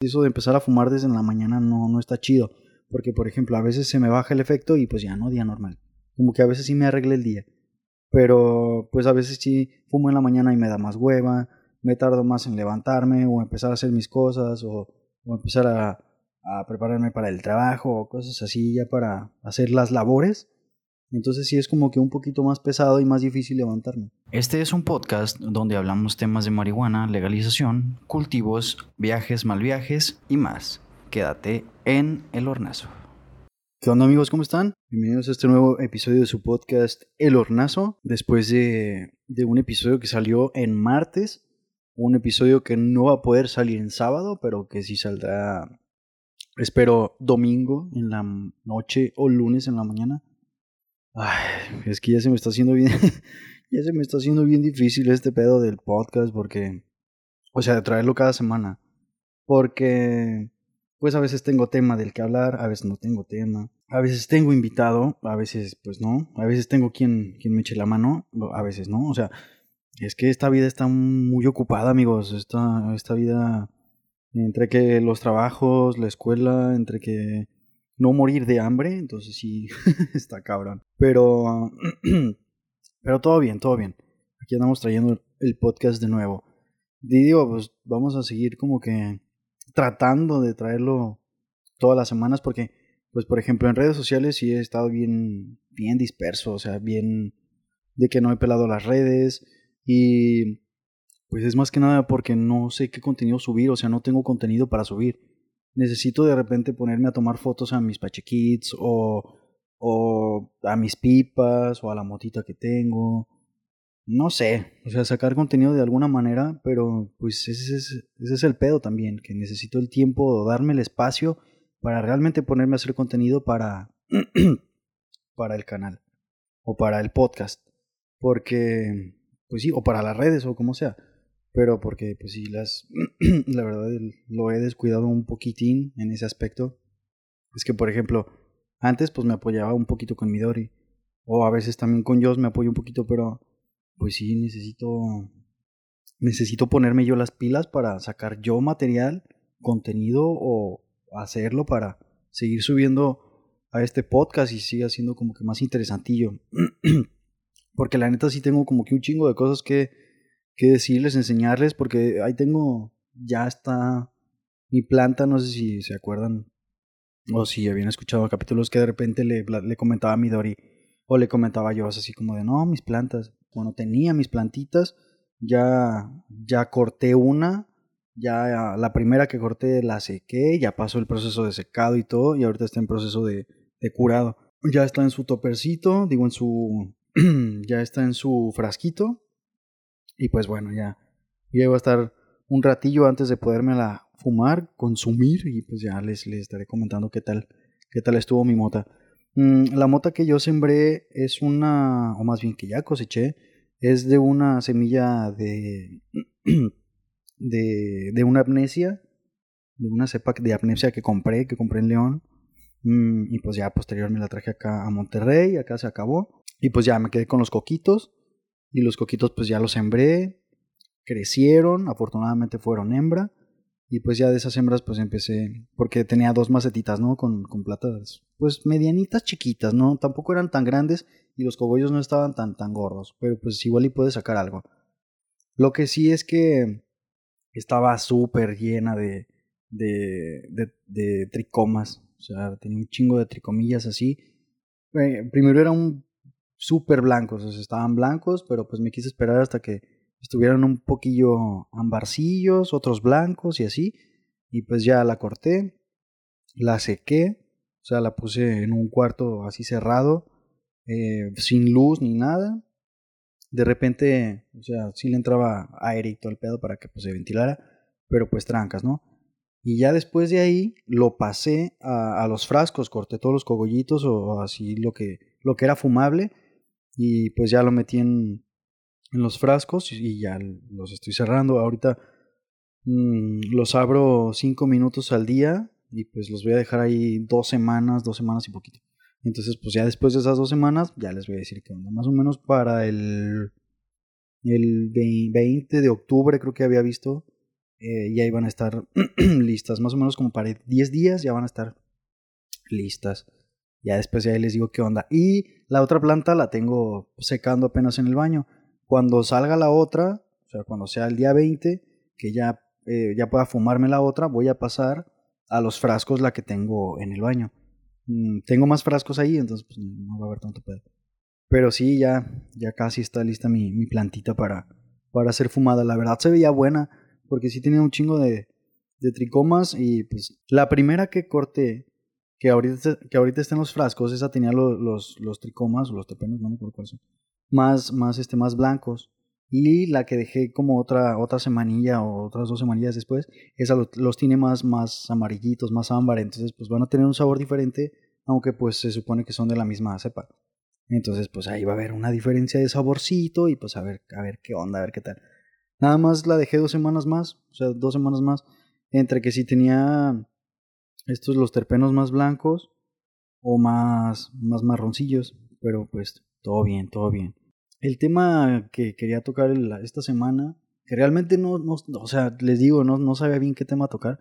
Eso de empezar a fumar desde la mañana no, no está chido. Porque, por ejemplo, a veces se me baja el efecto y pues ya no, día normal. Como que a veces sí me arregle el día. Pero pues a veces sí fumo en la mañana y me da más hueva, me tardo más en levantarme o empezar a hacer mis cosas o, empezar a prepararme para el trabajo o cosas así ya para hacer las labores. Entonces sí es como que un poquito más pesado y más difícil levantarme. Este es un podcast donde hablamos temas de marihuana, legalización, cultivos, viajes, mal viajes y más. Quédate en El Hornazo. ¿Qué onda amigos? ¿Cómo están? Bienvenidos a este nuevo episodio de su podcast El Hornazo. Después de, de un episodio que salió en martes, un episodio que no va a poder salir en sábado, pero que sí saldrá, espero, domingo en la noche o lunes en la mañana. Ay, es que ya se me está haciendo bien, ya se me está haciendo bien difícil este pedo del podcast porque, o sea, de traerlo cada semana, porque, pues a veces tengo tema del que hablar, a veces no tengo tema, a veces tengo invitado, a veces pues no, a veces tengo quien, quien me eche la mano, a veces no, o sea, es que esta vida está muy ocupada, amigos, esta, esta vida, entre que los trabajos, la escuela, entre que no morir de hambre, entonces sí, está cabrón. Pero, pero todo bien, todo bien. Aquí andamos trayendo el podcast de nuevo. Y digo, pues vamos a seguir como que tratando de traerlo todas las semanas porque, pues por ejemplo, en redes sociales sí he estado bien, bien disperso, o sea, bien de que no he pelado las redes y pues es más que nada porque no sé qué contenido subir, o sea, no tengo contenido para subir necesito de repente ponerme a tomar fotos a mis pachequits o, o a mis pipas o a la motita que tengo. No sé, o sea, sacar contenido de alguna manera, pero pues ese es, ese es el pedo también, que necesito el tiempo, o darme el espacio para realmente ponerme a hacer contenido para, para el canal o para el podcast. Porque, pues sí, o para las redes o como sea pero porque pues sí las la verdad lo he descuidado un poquitín en ese aspecto es que por ejemplo antes pues me apoyaba un poquito con Midori o a veces también con Joss me apoyo un poquito pero pues sí necesito necesito ponerme yo las pilas para sacar yo material contenido o hacerlo para seguir subiendo a este podcast y siga siendo como que más interesantillo. Porque la neta sí tengo como que un chingo de cosas que que decirles, enseñarles, porque ahí tengo, ya está mi planta, no sé si se acuerdan o si habían escuchado capítulos que de repente le, le comentaba a Midori o le comentaba yo así como de, no, mis plantas, bueno, tenía mis plantitas, ya, ya corté una, ya la primera que corté la sequé, ya pasó el proceso de secado y todo, y ahorita está en proceso de, de curado. Ya está en su topercito, digo en su, ya está en su frasquito, y pues bueno, ya, ya a estar un ratillo antes de la fumar, consumir y pues ya les, les estaré comentando qué tal, qué tal estuvo mi mota. Mm, la mota que yo sembré es una, o más bien que ya coseché, es de una semilla de, de, de una amnesia, de una cepa de amnesia que compré, que compré en León. Mm, y pues ya posterior me la traje acá a Monterrey, acá se acabó. Y pues ya me quedé con los coquitos. Y los coquitos pues ya los sembré, crecieron, afortunadamente fueron hembra. Y pues ya de esas hembras pues empecé, porque tenía dos macetitas, ¿no? Con, con platas pues medianitas chiquitas, ¿no? Tampoco eran tan grandes y los cogollos no estaban tan, tan gordos, pero pues igual y puede sacar algo. Lo que sí es que estaba súper llena de, de, de, de, tricomas, o sea, tenía un chingo de tricomillas así. Eh, primero era un súper blancos, o sea, estaban blancos, pero pues me quise esperar hasta que estuvieran un poquillo ambarcillos, otros blancos y así, y pues ya la corté, la sequé, o sea, la puse en un cuarto así cerrado, eh, sin luz ni nada. De repente, o sea, sí le entraba aire y todo el pedo para que pues, se ventilara, pero pues trancas, ¿no? Y ya después de ahí lo pasé a, a los frascos, corté todos los cogollitos o así lo que, lo que era fumable y pues ya lo metí en, en los frascos y ya los estoy cerrando. Ahorita mmm, los abro cinco minutos al día y pues los voy a dejar ahí dos semanas, dos semanas y poquito. Entonces pues ya después de esas dos semanas ya les voy a decir que onda. Más o menos para el, el 20 de octubre creo que había visto eh, y ahí van a estar listas, más o menos como para 10 días ya van a estar listas. Ya después ya les digo qué onda. Y la otra planta la tengo secando apenas en el baño. Cuando salga la otra, o sea, cuando sea el día 20, que ya, eh, ya pueda fumarme la otra, voy a pasar a los frascos la que tengo en el baño. Mm, tengo más frascos ahí, entonces pues, no va a haber tanto pedo. Pero sí, ya, ya casi está lista mi, mi plantita para, para ser fumada. La verdad se veía buena, porque sí tenía un chingo de, de tricomas y pues la primera que corté que ahorita, que ahorita está en los frascos, esa tenía los, los, los tricomas, o los terpenos, no me acuerdo cuáles son, más, más, este, más blancos. Y la que dejé como otra, otra semanilla o otras dos semanillas después, esa los, tiene más, más amarillitos, más ámbar, entonces pues van a tener un sabor diferente, aunque pues se supone que son de la misma cepa. Entonces pues ahí va a haber una diferencia de saborcito y pues a ver, a ver qué onda, a ver qué tal. Nada más la dejé dos semanas más, o sea, dos semanas más, entre que si tenía estos los terpenos más blancos o más, más marroncillos, pero pues todo bien, todo bien. El tema que quería tocar esta semana, que realmente no, no, o sea, les digo, no, no sabía bien qué tema tocar,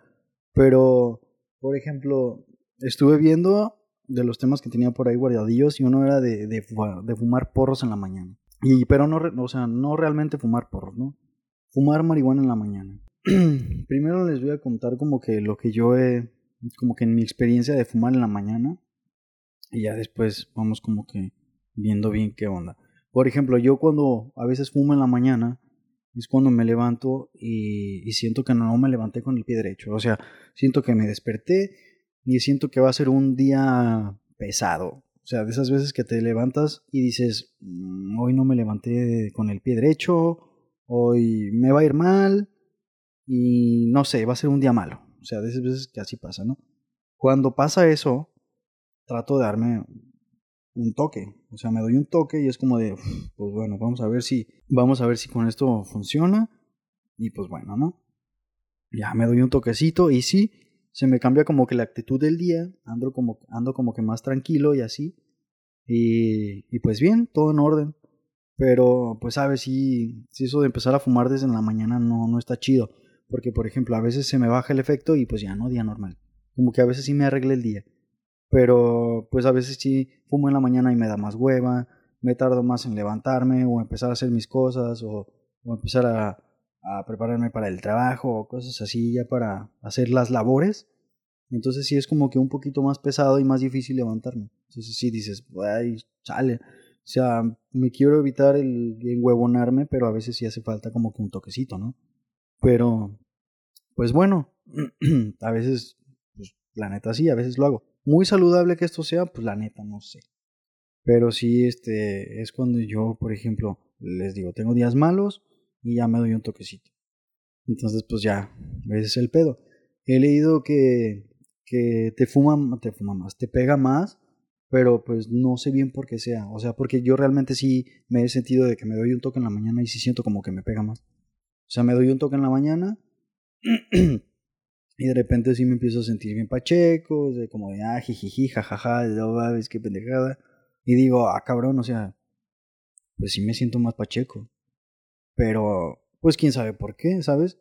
pero, por ejemplo, estuve viendo de los temas que tenía por ahí guardadillos y uno era de, de, fumar porros en la mañana. Y, pero no, o sea, no realmente fumar porros, ¿no? Fumar marihuana en la mañana. Primero les voy a contar como que lo que yo he, como que en mi experiencia de fumar en la mañana y ya después vamos como que viendo bien qué onda. Por ejemplo, yo cuando a veces fumo en la mañana es cuando me levanto y, siento que no me levanté con el pie derecho. O sea, siento que me desperté y siento que va a ser un día pesado. O sea, de esas veces que te levantas y dices, mm, hoy no me levanté con el pie derecho, hoy me va a ir mal y no sé, va a ser un día malo. O sea, de esas veces que así pasa, ¿no? Cuando pasa eso, trato de darme un toque. O sea, me doy un toque y es como de, pues bueno, vamos a ver si, vamos a ver si con esto funciona. Y pues bueno, ¿no? Ya me doy un toquecito y sí, se me cambia como que la actitud del día. Ando como, ando como que más tranquilo y así. Y, pues bien, todo en orden. Pero pues sabes, si, si eso de empezar a fumar desde la mañana no, no está chido. Porque, por ejemplo, a veces se me baja el efecto y pues ya no, día normal. Como que a veces sí me arregle el día. Pero pues a veces sí fumo en la mañana y me da más hueva, me tardo más en levantarme o empezar a hacer mis cosas o, empezar a, prepararme para el trabajo o cosas así ya para hacer las labores. Entonces sí es como que un poquito más pesado y más difícil levantarme. Entonces sí dices, ay, sale. O sea, me quiero evitar el, el huevonarme, pero a veces sí hace falta como que un toquecito, ¿no? Pero, pues bueno, a veces, pues la neta sí, a veces lo hago. Muy saludable que esto sea, pues la neta no sé. Pero sí, este, es cuando yo, por ejemplo, les digo, tengo días malos y ya me doy un toquecito. Entonces, pues ya, ese es el pedo. He leído que, que te fuma, te fuma más, te pega más, pero pues no sé bien por qué sea. O sea, porque yo realmente sí me he sentido de que me doy un toque en la mañana y sí siento como que me pega más. O sea, me doy un toque en la mañana y de repente sí me empiezo a sentir bien pacheco, de como de, ah, jijiji, jajaja, de, ves qué pendejada. Y digo, ah, cabrón, o sea, pues sí me siento más pacheco. Pero, pues quién sabe por qué, ¿sabes?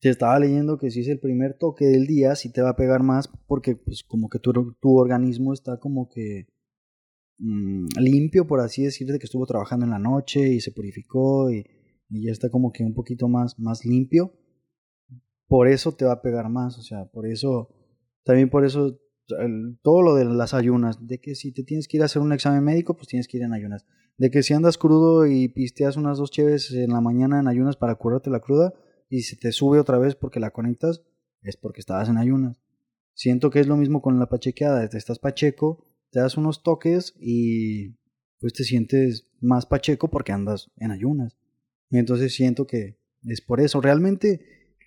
Te estaba leyendo que si es el primer toque del día, sí te va a pegar más porque, pues, como que tu, tu organismo está como que mmm, limpio, por así decirte, que estuvo trabajando en la noche y se purificó y y ya está como que un poquito más, más limpio, por eso te va a pegar más, o sea, por eso, también por eso, todo lo de las ayunas, de que si te tienes que ir a hacer un examen médico, pues tienes que ir en ayunas, de que si andas crudo y pisteas unas dos cheves en la mañana en ayunas para curarte la cruda y se te sube otra vez porque la conectas, es porque estabas en ayunas. Siento que es lo mismo con la pachequeada, te estás pacheco, te das unos toques y pues te sientes más pacheco porque andas en ayunas. Entonces siento que es por eso. Realmente,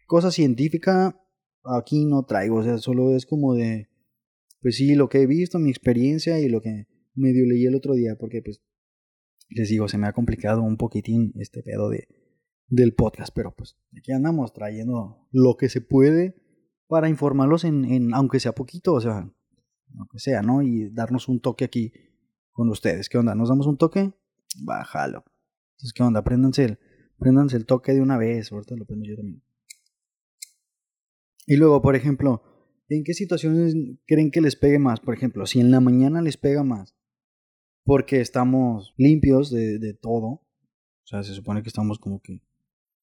cosa científica aquí no traigo. O sea, solo es como de, pues sí, lo que he visto, mi experiencia y lo que medio leí el otro día. Porque, pues, les digo, se me ha complicado un poquitín este pedo de, del podcast. Pero, pues, aquí andamos trayendo lo que se puede para informarlos en, en aunque sea poquito, o sea, aunque sea, ¿no? Y darnos un toque aquí con ustedes. ¿Qué onda? ¿Nos damos un toque? Bájalo. Entonces, ¿qué onda? Préndanse el Préndanse el toque de una vez, ahorita lo prendo yo también. Y luego, por ejemplo, ¿en qué situaciones creen que les pegue más? Por ejemplo, si en la mañana les pega más, porque estamos limpios de, todo, o sea, se supone que estamos como que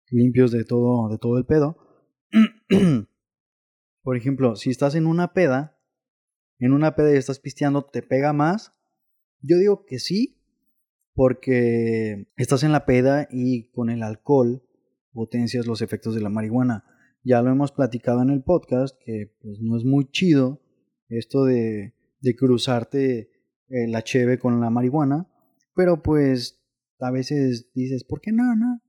limpios de todo, de todo el pedo. por ejemplo, si estás en una peda, en una peda y estás pisteando, ¿te pega más? Yo digo que sí, porque estás en la peda y con el alcohol potencias los efectos de la marihuana. Ya lo hemos platicado en el podcast, que pues no es muy chido esto de, de cruzarte eh, la cheve con la marihuana, pero pues a veces dices, ¿por qué no? no?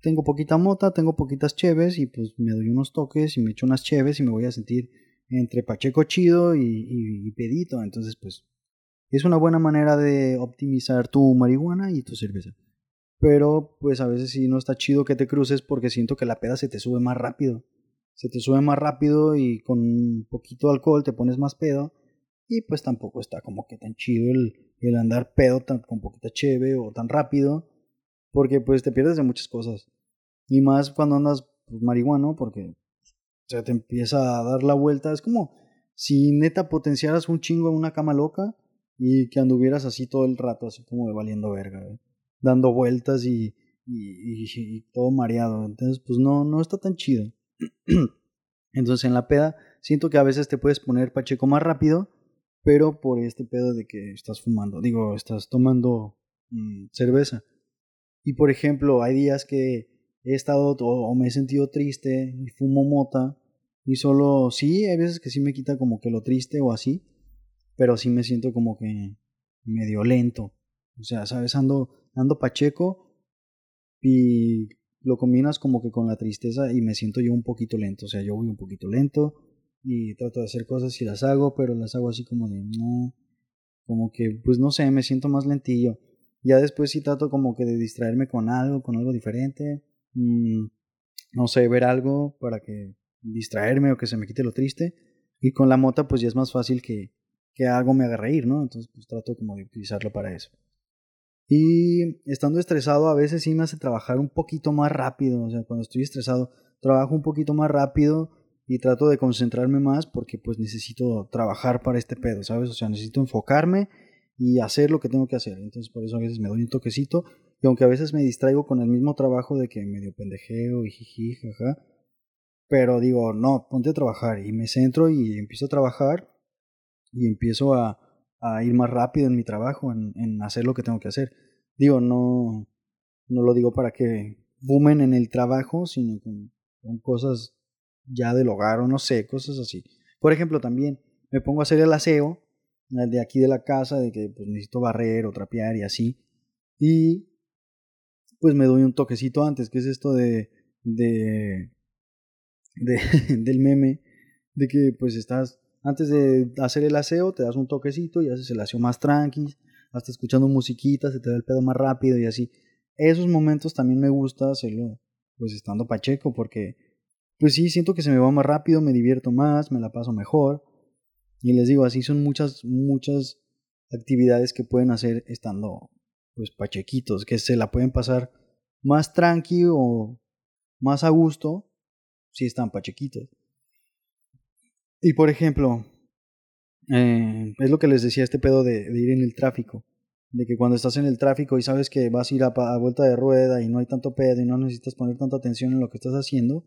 Tengo poquita mota, tengo poquitas cheves y pues me doy unos toques y me echo unas cheves y me voy a sentir entre pacheco chido y, y pedito. Entonces pues es una buena manera de optimizar tu marihuana y tu cerveza. Pero pues a veces sí no está chido que te cruces porque siento que la peda se te sube más rápido. Se te sube más rápido y con un poquito de alcohol te pones más pedo. Y pues tampoco está como que tan chido el, el andar pedo tan, con poquita cheve o tan rápido. Porque pues te pierdes de muchas cosas. Y más cuando andas pues, marihuano porque se te empieza a dar la vuelta. Es como si neta potenciaras un chingo en una cama loca y que anduvieras así todo el rato, así como de valiendo verga dando vueltas y, todo mareado. Entonces, pues no, no está tan chido. Entonces, en la peda, siento que a veces te puedes poner pacheco más rápido, pero por este pedo de que estás fumando, digo, estás tomando mm, cerveza. Y por ejemplo, hay días que he estado o me he sentido triste y fumo mota y solo, sí, hay veces que sí me quita como que lo triste o así, pero sí me siento como que medio lento. O sea, ¿sabes? Ando, ando pacheco y lo combinas como que con la tristeza y me siento yo un poquito lento, o sea, yo voy un poquito lento y trato de hacer cosas y las hago, pero las hago así como de no, como que pues no sé, me siento más lentillo. Ya después sí trato como que de distraerme con algo, con algo diferente, mm, no sé, ver algo para que distraerme o que se me quite lo triste. Y con la mota pues ya es más fácil que, que algo me haga reír, ¿no? Entonces pues trato como de utilizarlo para eso. Y estando estresado a veces sí me hace trabajar un poquito más rápido. O sea, cuando estoy estresado trabajo un poquito más rápido y trato de concentrarme más porque pues necesito trabajar para este pedo, ¿sabes? O sea, necesito enfocarme y hacer lo que tengo que hacer. Entonces por eso a veces me doy un toquecito y aunque a veces me distraigo con el mismo trabajo de que medio pendejeo y jiji, jaja, pero digo, no, ponte a trabajar y me centro y empiezo a trabajar y empiezo a, a ir más rápido en mi trabajo, en, en, hacer lo que tengo que hacer. Digo, no, no lo digo para que boomen en el trabajo, sino con, con cosas ya del hogar o no sé, cosas así. Por ejemplo, también me pongo a hacer el aseo de aquí de la casa, de que pues, necesito barrer o trapear y así. Y pues me doy un toquecito antes, que es esto de, de, de del meme, de que pues estás antes de hacer el aseo, te das un toquecito y haces el aseo más tranqui, hasta escuchando musiquita, se te da el pedo más rápido y así. Esos momentos también me gusta hacerlo, pues estando pacheco, porque, pues sí, siento que se me va más rápido, me divierto más, me la paso mejor. Y les digo, así son muchas, muchas actividades que pueden hacer estando, pues, pachequitos, que se la pueden pasar más tranqui o más a gusto si están pachequitos. Y por ejemplo, eh, es lo que les decía este pedo de, ir en el tráfico. De que cuando estás en el tráfico y sabes que vas a ir a, vuelta de rueda y no hay tanto pedo y no necesitas poner tanta atención en lo que estás haciendo,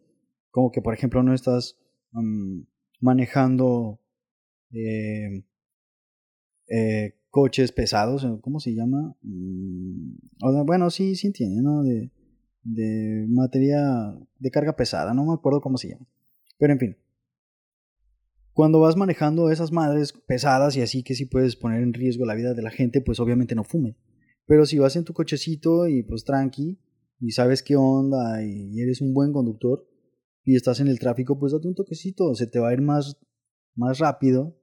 como que por ejemplo no estás mm, manejando eh, eh, coches pesados, ¿cómo se llama? Mm, bueno, sí, sí entiende, ¿no? De, de materia de carga pesada, no me acuerdo cómo se llama. Pero en fin, cuando vas manejando esas madres pesadas y así que sí puedes poner en riesgo la vida de la gente, pues obviamente no fumes. Pero si vas en tu cochecito y pues tranqui y sabes qué onda y eres un buen conductor y estás en el tráfico, pues date un toquecito, se te va a ir más, más rápido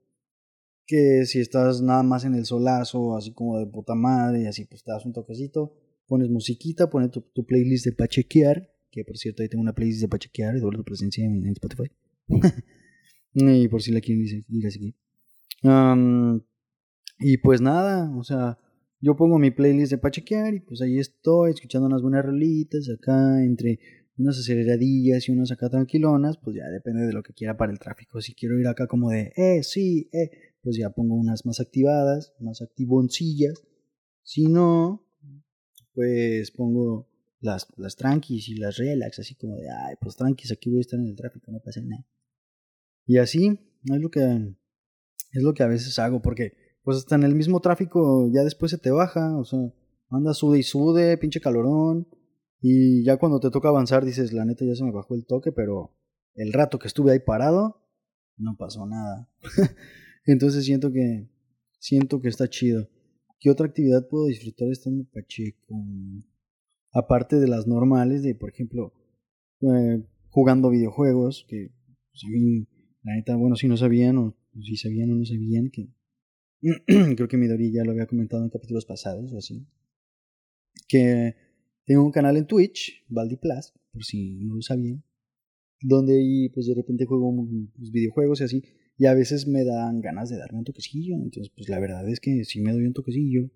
que si estás nada más en el solazo, así como de puta madre y así pues te das un toquecito, pones musiquita, pones tu, playlist de pachequear, que por cierto ahí tengo una playlist de pachequear y doble tu presencia en, en Spotify. Y por si la quieren ir a seguir. y pues nada, o sea, yo pongo mi playlist de pachequear y pues ahí estoy escuchando unas buenas rolitas acá entre unas aceleradillas y unas acá tranquilonas, pues ya depende de lo que quiera para el tráfico. Si quiero ir acá como de, eh, sí, eh, pues ya pongo unas más activadas, más activoncillas. Si no, pues pongo las, las tranquis y las relax, así como de, ay, pues tranquis, aquí voy a estar en el tráfico, no pasa nada. Y así es lo que es lo que a veces hago, porque pues hasta en el mismo tráfico ya después se te baja, o sea, andas sude y sude, pinche calorón, y ya cuando te toca avanzar dices, la neta ya se me bajó el toque, pero el rato que estuve ahí parado, no pasó nada. Entonces siento que, siento que está chido. ¿Qué otra actividad puedo disfrutar estando pacheco? Aparte de las normales, de por ejemplo, eh, jugando videojuegos, que pues, a mí, la neta, bueno, si no sabían, o si sabían o no sabían, que creo que Midori ya lo había comentado en capítulos pasados o así, que tengo un canal en Twitch, Valdi Plus, por si no lo sabían, donde ahí pues de repente juego pues, videojuegos y así, y a veces me dan ganas de darme un toquecillo, entonces pues la verdad es que sí me doy un toquecillo,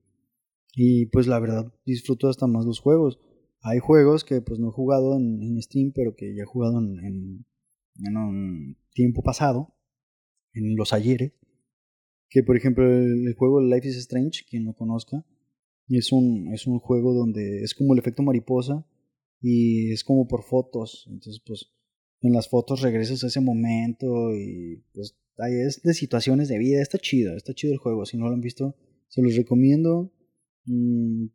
y pues la verdad disfruto hasta más los juegos. Hay juegos que pues no he jugado en, Steam, pero que ya he jugado en, en, un tiempo pasado, en los ayeres, que por ejemplo el, juego Life is Strange, quien lo conozca, es un, es un juego donde es como el efecto mariposa y es como por fotos. Entonces, pues, en las fotos regresas a ese momento y pues ahí es de situaciones de vida. Está chido, está chido el juego. Si no lo han visto, se los recomiendo. Mm,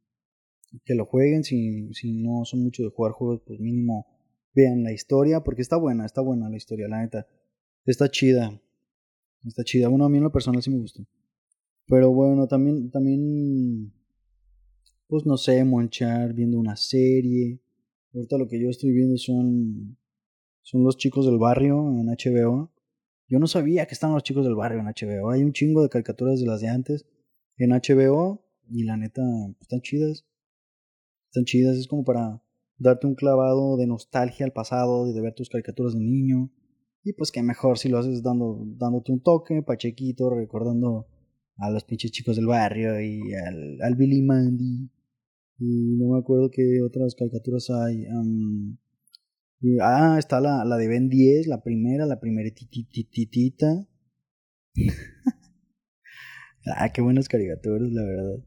que lo jueguen. Si, si no son mucho de jugar juegos, pues mínimo vean la historia. Porque está buena, está buena la historia, la neta. Está chida. Está chida. Bueno, a mí en lo personal sí me gustó. Pero bueno, también, también pues no sé, monchar viendo una serie. Ahorita lo que yo estoy viendo son, son los chicos del barrio en HBO. Yo no sabía que estaban los chicos del barrio en HBO. Hay un chingo de caricaturas de las de antes en HBO y la neta, pues, están chidas. Están chidas, es como para darte un clavado de nostalgia al pasado, de ver tus caricaturas de niño. Y pues que mejor si lo haces dando, dándote un toque, pachequito, recordando a los pinches chicos del barrio y al, al Billy Mandy y no me acuerdo qué otras caricaturas hay. ah, está la, la de Ben 10, la primera, la primera tititita. ah, qué buenas caricaturas, la verdad.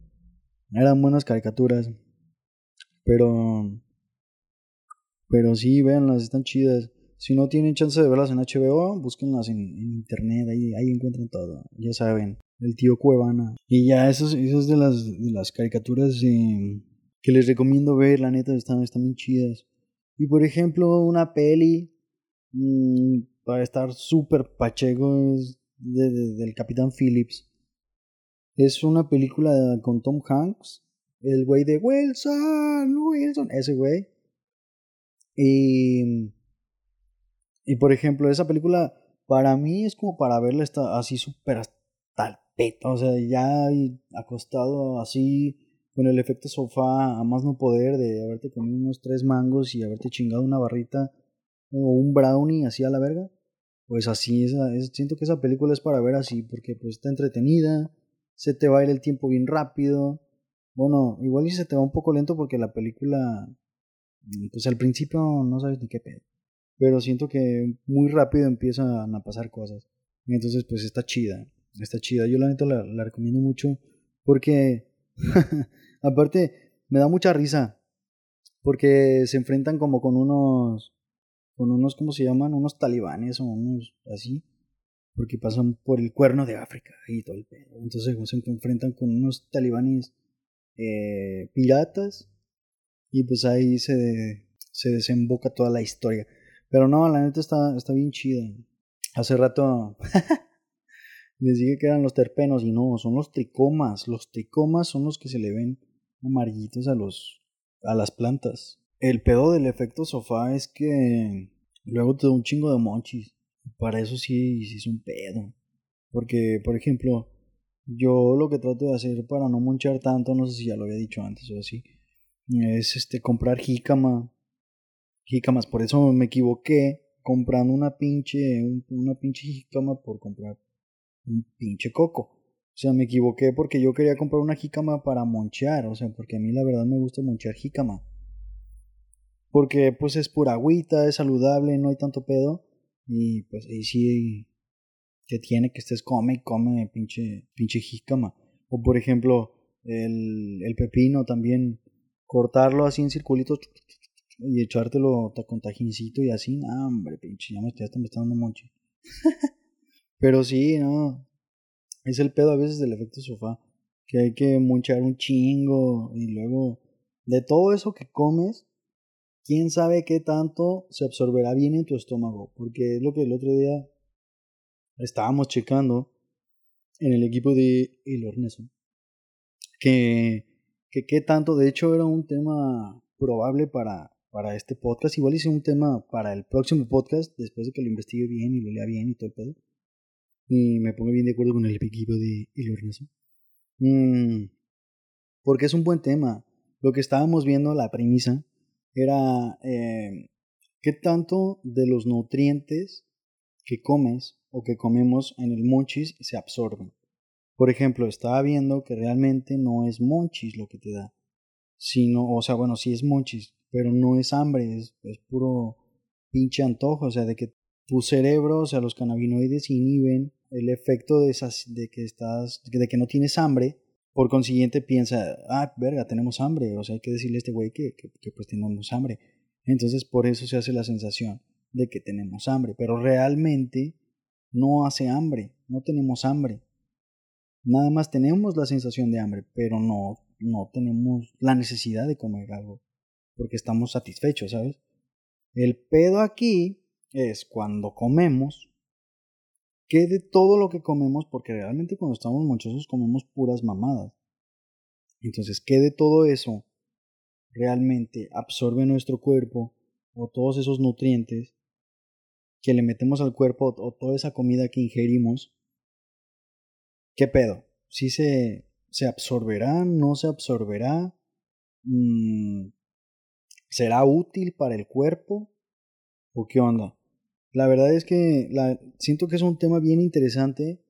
Eran buenas caricaturas. Pero. Pero sí, véanlas, están chidas. Si no tienen chance de verlas en HBO, búsquenlas en, internet, ahí, ahí encuentran todo. Ya saben, el tío Cuevana. Y ya, eso es de las, de las caricaturas que les recomiendo ver, la neta, están, están bien chidas. Y por ejemplo, una peli mmm, para estar súper pacheco es del Capitán Phillips. Es una película con Tom Hanks, el güey de Wilson, Wilson, ese güey. Y, y por ejemplo, esa película para mí es como para verla así súper el peto, o sea, ya acostado así con el efecto sofá a más no poder de haberte comido unos tres mangos y haberte chingado una barrita o un brownie así a la verga. Pues así, es, siento que esa película es para ver así, porque pues está entretenida, se te va a ir el tiempo bien rápido. Bueno, igual y se te va un poco lento porque la película, pues al principio no sabes ni qué pedo. Pero siento que muy rápido empiezan a pasar cosas. Y entonces pues está chida, está chida. Yo la neta la, la recomiendo mucho porque Aparte, me da mucha risa. Porque se enfrentan como con unos. Con unos, ¿cómo se llaman? Unos talibanes o unos así. Porque pasan por el cuerno de África y todo el pedo. Entonces se enfrentan con unos talibanes eh, piratas. Y pues ahí se, se desemboca toda la historia. Pero no, la neta está, está bien chida. Hace rato les dije que eran los terpenos y no, son los tricomas. Los tricomas son los que se le ven amarillitos a los a las plantas. El pedo del efecto sofá es que luego te da un chingo de monchis. Para eso sí, sí es un pedo. Porque, por ejemplo, yo lo que trato de hacer para no monchar tanto, no sé si ya lo había dicho antes o así, es este comprar jícama. Jícamas, por eso me equivoqué comprando una pinche, una pinche jícama por comprar un pinche coco. O sea, me equivoqué porque yo quería comprar una jícama para monchear, o sea, porque a mí la verdad me gusta monchear jícama. Porque pues es pura agüita, es saludable, no hay tanto pedo. Y pues ahí sí que tiene que estés come y come pinche, pinche jícama. O por ejemplo, el, el pepino también, cortarlo así en circulitos y echártelo con tajincito y así, nah, hombre, pinche, ya me, ya me está dando monche. Pero sí, no, es el pedo a veces del efecto sofá, que hay que monchar un chingo y luego de todo eso que comes, quién sabe qué tanto se absorberá bien en tu estómago, porque es lo que el otro día estábamos checando en el equipo de El Horneso, que, que qué tanto, de hecho era un tema probable para, para este podcast, igual hice un tema para el próximo podcast, después de que lo investigue bien y lo lea bien y todo el pedo, y me pongo bien de acuerdo con el equipo de El. Mm, porque es un buen tema. Lo que estábamos viendo, la premisa, era eh, qué tanto de los nutrientes que comes o que comemos en el monchis se absorben. Por ejemplo, estaba viendo que realmente no es monchis lo que te da, sino, o sea, bueno, sí es monchis, pero no es hambre, es, puro pinche antojo, o sea, de que tu cerebro, o sea, los cannabinoides inhiben el efecto de, esas, de que estás, de que no tienes hambre, por consiguiente piensa, ah, verga, tenemos hambre, o sea, hay que decirle a este güey que, que, que pues tenemos hambre. Entonces por eso se hace la sensación de que tenemos hambre, pero realmente no hace hambre, no tenemos hambre. Nada más tenemos la sensación de hambre, pero no, no tenemos la necesidad de comer algo, porque estamos satisfechos, ¿sabes? El pedo aquí es cuando comemos, que de todo lo que comemos, porque realmente cuando estamos monchosos comemos puras mamadas. Entonces, ¿qué de todo eso realmente absorbe nuestro cuerpo o todos esos nutrientes que le metemos al cuerpo o toda esa comida que ingerimos, ¿qué pedo? ¿Sí se, se absorberá? ¿No se absorberá? Mm, ¿Será útil para el cuerpo? ¿O qué onda? La verdad es que la, siento que es un tema bien interesante,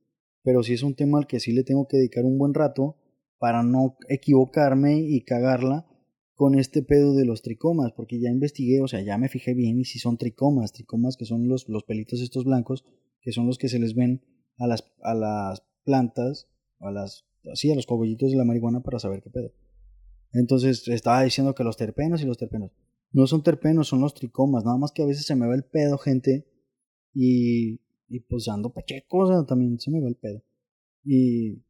pero sí es un tema al que sí le tengo que dedicar un buen rato para no equivocarme y cagarla con este pedo de los tricomas, porque ya investigué, o sea, ya me fijé bien y si son tricomas, tricomas que son los, los pelitos estos blancos, que son los que se les ven a las, a las plantas, a las, así, a los cogollitos de la marihuana para saber qué pedo. Entonces estaba diciendo que los terpenos y los terpenos. No son terpenos, son los tricomas, nada más que a veces se me va el pedo, gente, y, y pues ando pacheco, o sea, también se me va el pedo. Y,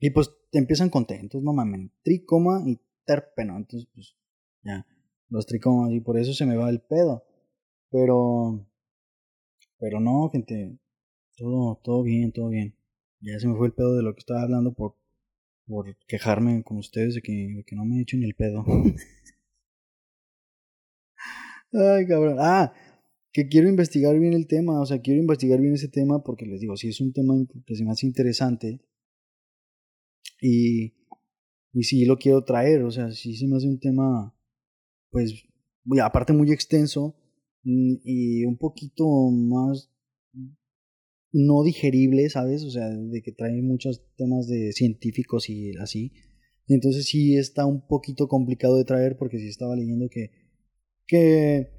y pues te empiezan contentos, no mames, tricoma y terpeno. Entonces, pues, ya, los tricomas, y por eso se me va el pedo. Pero, pero no, gente, todo, todo bien, todo bien. Ya se me fue el pedo de lo que estaba hablando por, por quejarme con ustedes de que, no me echen el pedo. Ay, cabrón. Ah, que quiero investigar bien el tema, o sea, quiero investigar bien ese tema porque les digo, si es un tema que se me hace interesante y y sí lo quiero traer, o sea, sí se me hace un tema, pues, aparte muy extenso y un poquito más no digerible, ¿sabes? O sea, de que trae muchos temas de científicos y así. Entonces sí está un poquito complicado de traer porque sí estaba leyendo que, que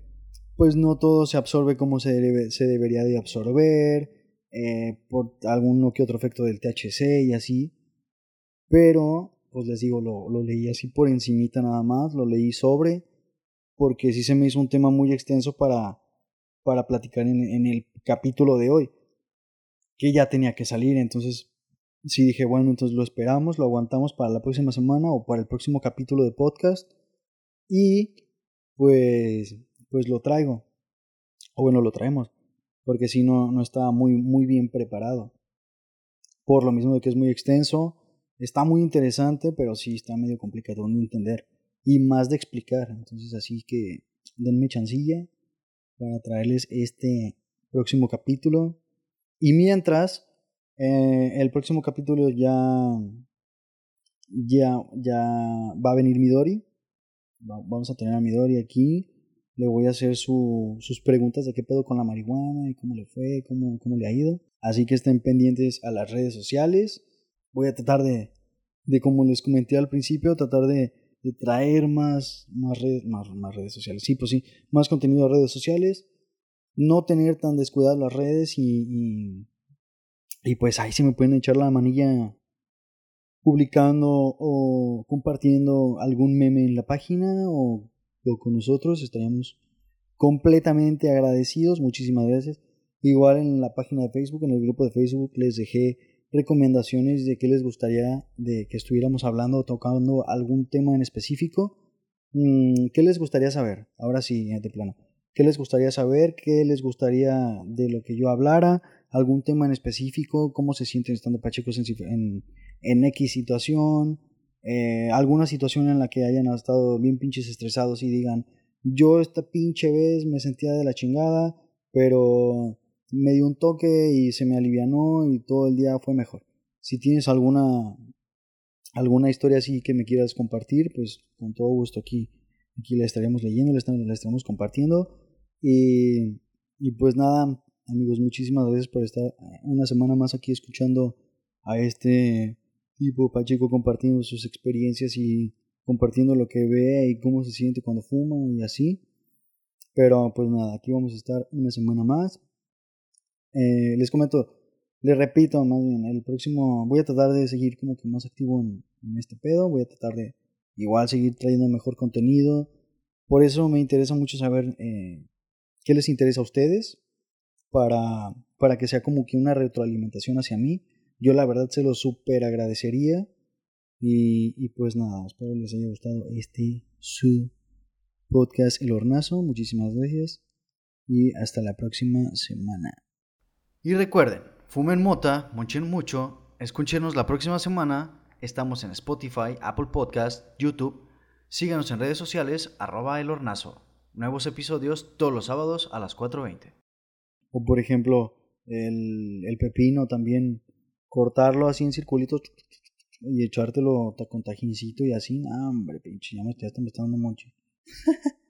pues no todo se absorbe como se, se debería de absorber, eh, por alguno que otro efecto del THC y así. Pero pues les digo, lo, lo leí así por encimita nada más, lo leí sobre, porque sí se me hizo un tema muy extenso para, para platicar en, en el capítulo de hoy, que ya tenía que salir, entonces sí dije, bueno, entonces lo esperamos, lo aguantamos para la próxima semana o para el próximo capítulo de podcast y pues pues lo traigo. O bueno, lo traemos, porque si no no estaba muy muy bien preparado. Por lo mismo de que es muy extenso, Está muy interesante, pero sí está medio complicado de entender y más de explicar. Entonces, así que denme chancilla para traerles este próximo capítulo. Y mientras, eh, el próximo capítulo ya, ya, ya va a venir Midori. vamos a tener a Midori aquí. Le voy a hacer su, sus preguntas de qué pedo con la marihuana y cómo le fue, cómo, cómo le ha ido. Así que estén pendientes a las redes sociales voy a tratar de, de como les comenté al principio, tratar de, de traer más, más, redes, más, más redes sociales. Sí, pues sí, más contenido de redes sociales. No tener tan descuidadas las redes y, y, pues ahí se me pueden echar la manilla publicando o compartiendo algún meme en la página o, o con nosotros. Estaríamos completamente agradecidos. Muchísimas gracias. Igual en la página de Facebook, en el grupo de Facebook, les dejé recomendaciones de qué les gustaría de que estuviéramos hablando o tocando algún tema en específico. Mm, ¿Qué les gustaría saber? Ahora sí, de plano. ¿Qué les gustaría saber? ¿Qué les gustaría de lo que yo hablara? ¿Algún tema en específico? ¿Cómo se sienten estando pachecos en, en, X situación? Eh, ¿Alguna situación en la que hayan estado bien pinches estresados y digan, yo esta pinche vez me sentía de la chingada, pero me dio un toque y se me alivianó y todo el día fue mejor. Si tienes alguna alguna historia así que me quieras compartir, pues con todo gusto aquí aquí la estaremos leyendo, la estaremos, compartiendo y, y pues nada, amigos, muchísimas gracias por estar una semana más aquí escuchando a este tipo Pacheco compartiendo sus experiencias y compartiendo lo que ve y cómo se siente cuando fuma y así. Pero pues nada, aquí vamos a estar una semana más. Eh, les comento, les repito, más bien, el próximo voy a tratar de seguir como que más activo en, este pedo, voy a tratar de igual seguir trayendo mejor contenido. Por eso me interesa mucho saber eh, qué les interesa a ustedes para, para que sea como que una retroalimentación hacia mí. Yo la verdad se lo súper agradecería. Y, y, pues nada, espero les haya gustado este su podcast El Hornazo. Muchísimas gracias y hasta la próxima semana. Y recuerden, fumen mota, monchen mucho, escúchenos la próxima semana. Estamos en Spotify, Apple Podcast, YouTube. Síganos en redes sociales, arroba el hornazo. Nuevos episodios todos los sábados a las 4.20. O por ejemplo, el, el, pepino también, cortarlo así en circulitos y echártelo con tajincito y así. Ah, hombre, pinche, ya me, ya me está dando monche.